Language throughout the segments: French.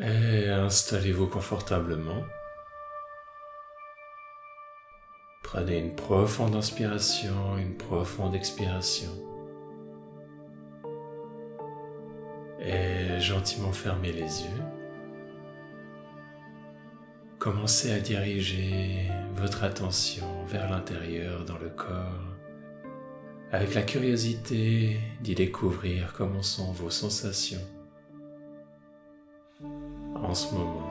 Et installez-vous confortablement. Prenez une profonde inspiration, une profonde expiration. Et gentiment fermez les yeux. Commencez à diriger votre attention vers l'intérieur dans le corps avec la curiosité d'y découvrir comment sont vos sensations en ce moment.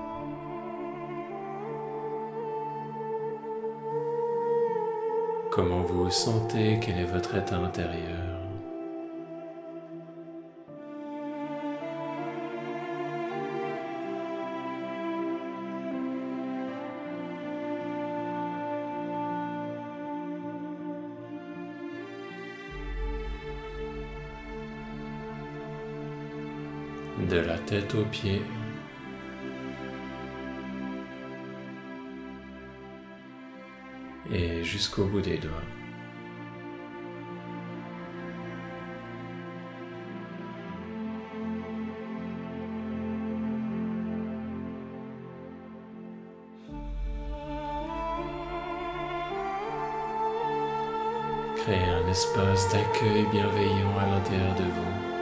Comment vous sentez, quel est votre état intérieur? De la tête aux pieds. Et jusqu'au bout des doigts. Créez un espace d'accueil bienveillant à l'intérieur de vous.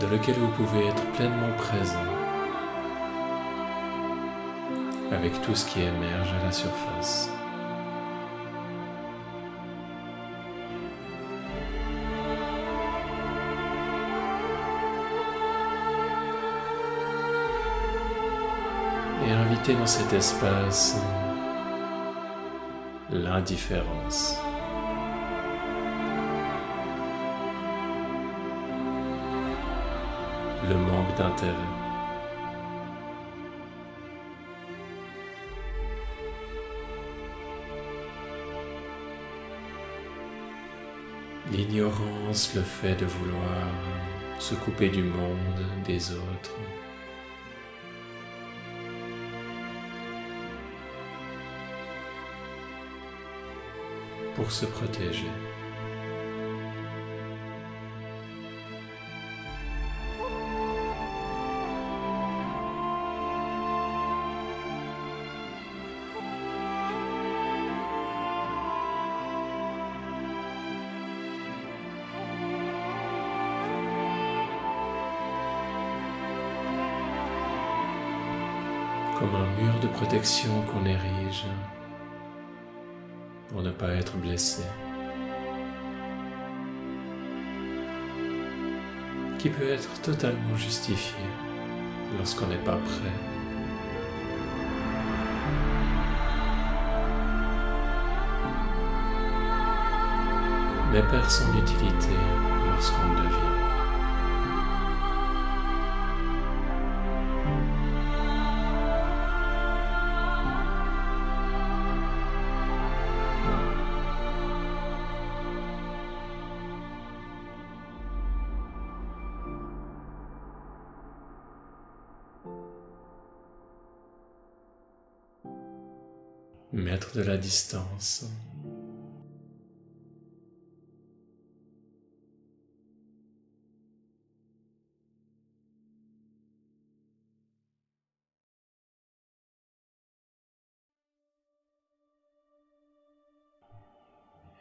dans lequel vous pouvez être pleinement présent avec tout ce qui émerge à la surface. Et invitez dans cet espace l'indifférence. le manque d'intérêt. L'ignorance, le fait de vouloir se couper du monde, des autres. Pour se protéger. Comme un mur de protection qu'on érige pour ne pas être blessé, qui peut être totalement justifié lorsqu'on n'est pas prêt? mais perd son utilité lorsqu'on devient. Mettre de la distance.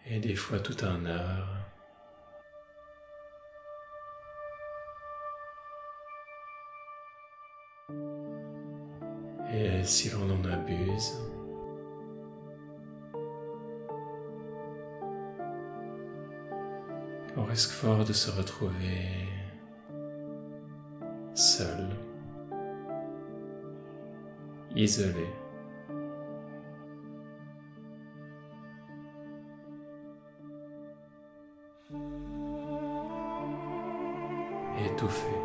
Et des fois tout un art. Et si l'on en abuse, on risque fort de se retrouver seul, isolé. étouffé.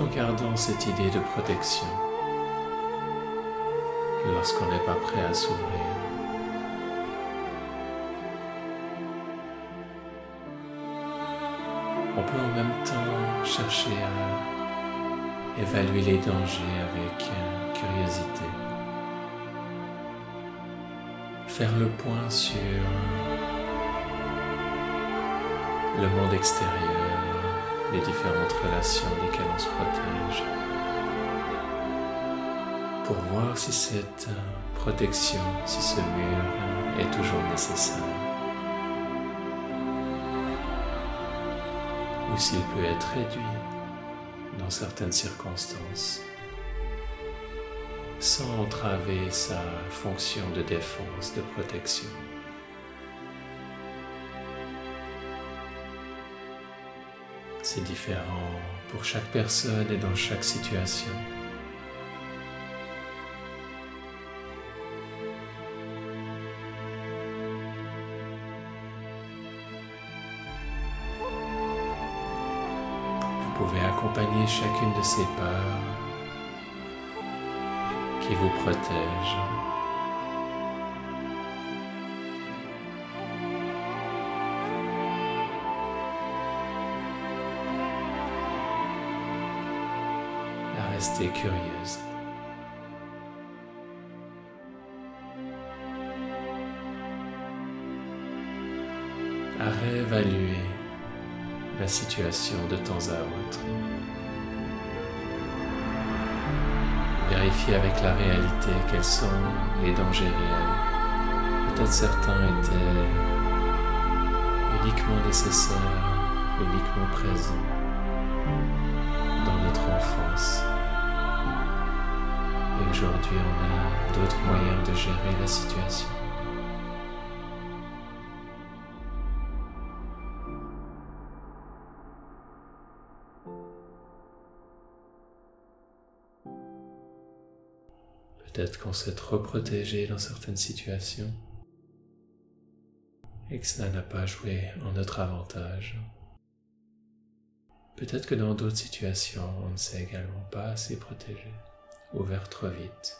En gardant cette idée de protection lorsqu'on n'est pas prêt à s'ouvrir. On peut en même temps chercher à évaluer les dangers avec curiosité. Faire le point sur le monde extérieur, les différentes relations desquelles on se protège, pour voir si cette protection, si ce mur est toujours nécessaire, ou s'il peut être réduit dans certaines circonstances, sans entraver sa fonction de défense, de protection. C'est différent pour chaque personne et dans chaque situation. Vous pouvez accompagner chacune de ces parts qui vous protègent rester curieuse. À réévaluer la situation de temps à autre. Vérifier avec la réalité quels sont les dangers réels. Peut-être certains étaient uniquement nécessaires, uniquement présents dans notre enfance. Aujourd'hui, on a d'autres moyens de gérer la situation. Peut-être qu'on s'est trop protégé dans certaines situations et que cela n'a pas joué en notre avantage. Peut-être que dans d'autres situations, on ne s'est également pas assez protégé ouvert trop vite.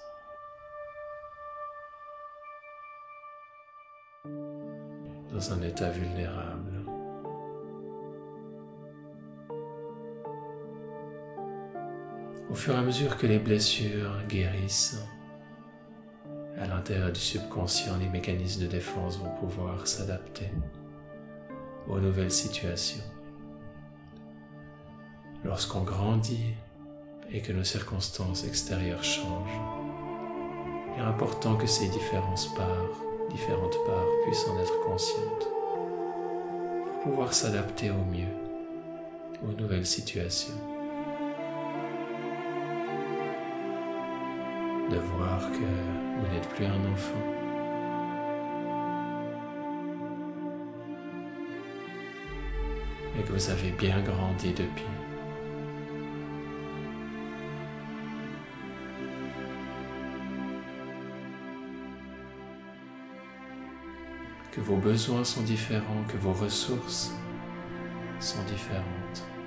Dans un état vulnérable. Au fur et à mesure que les blessures guérissent, à l'intérieur du subconscient, les mécanismes de défense vont pouvoir s'adapter aux nouvelles situations. Lorsqu'on grandit, et que nos circonstances extérieures changent, il est important que ces différentes parts, différentes parts puissent en être conscientes pour pouvoir s'adapter au mieux aux nouvelles situations. De voir que vous n'êtes plus un enfant. Et que vous avez bien grandi depuis. Que vos besoins sont différents, que vos ressources sont différentes.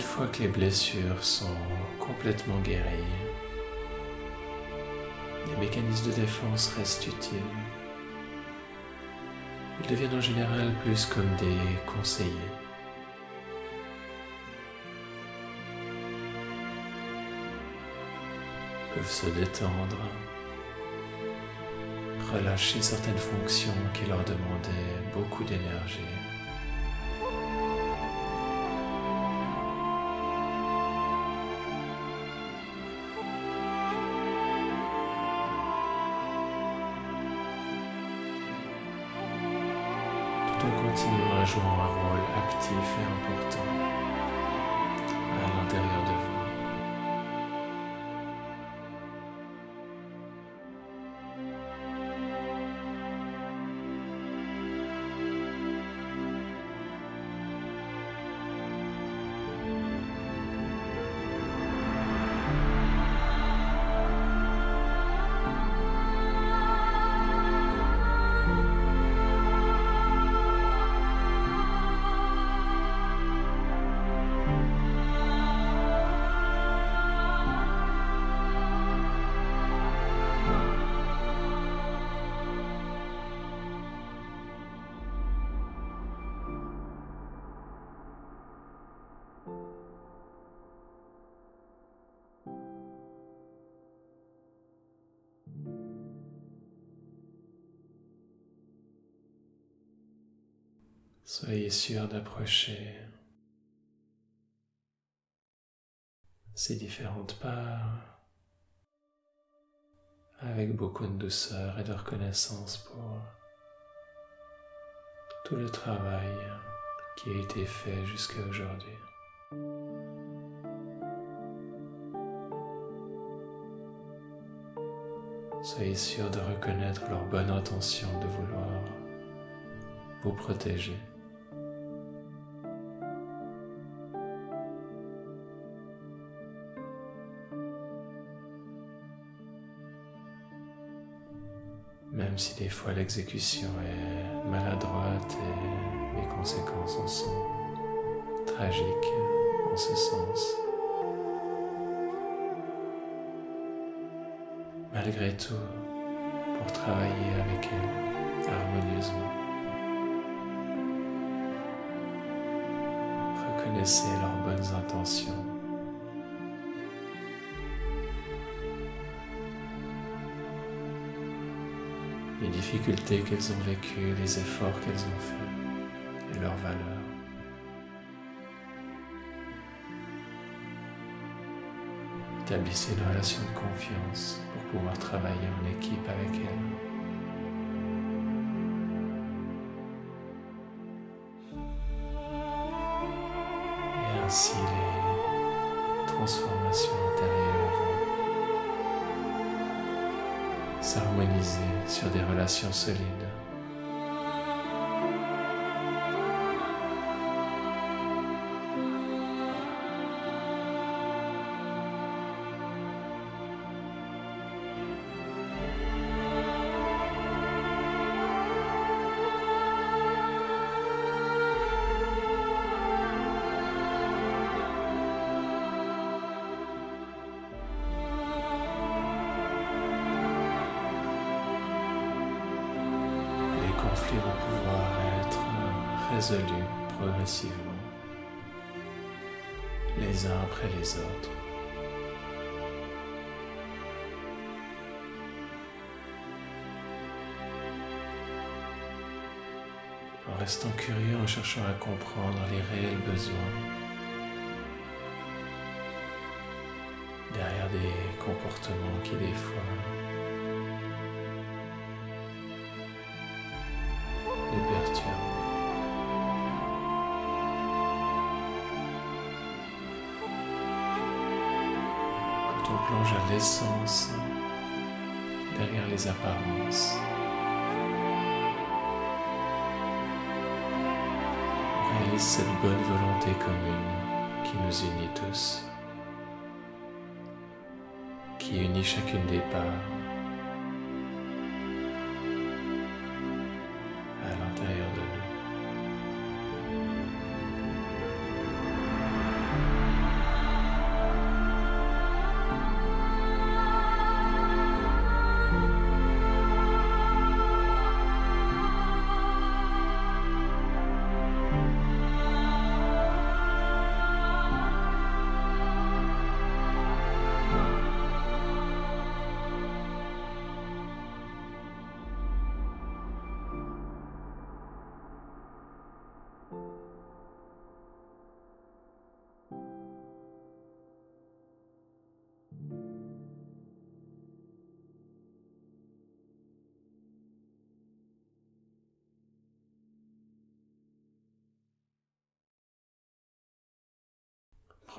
Une fois que les blessures sont complètement guéries, les mécanismes de défense restent utiles. Ils deviennent en général plus comme des conseillers. Ils peuvent se détendre, relâcher certaines fonctions qui leur demandaient beaucoup d'énergie. Tout en continuant à jouer un rôle actif et important à l'intérieur de vous. Soyez sûr d'approcher ces différentes parts avec beaucoup de douceur et de reconnaissance pour tout le travail qui a été fait jusqu'à aujourd'hui. Soyez sûr de reconnaître leur bonne intention de vouloir vous protéger. Même si des fois l'exécution est maladroite et les conséquences en sont tragiques en ce sens. Malgré tout, pour travailler avec elle harmonieusement, reconnaissez leurs bonnes intentions les difficultés qu'elles ont vécues, les efforts qu'elles ont faits et leurs valeurs. Établissez une relation de confiance pour pouvoir travailler en équipe avec elles. Et ainsi les transformations intérieures s'harmoniser sur des relations solides. Conflits vont pouvoir être résolus progressivement, les uns après les autres. En restant curieux, en cherchant à comprendre les réels besoins derrière des comportements qui des fois plonge à l'essence derrière les apparences, réalise cette bonne volonté commune qui nous unit tous, qui unit chacune des parts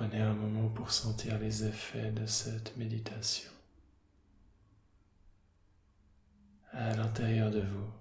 Prenez un moment pour sentir les effets de cette méditation à l'intérieur de vous.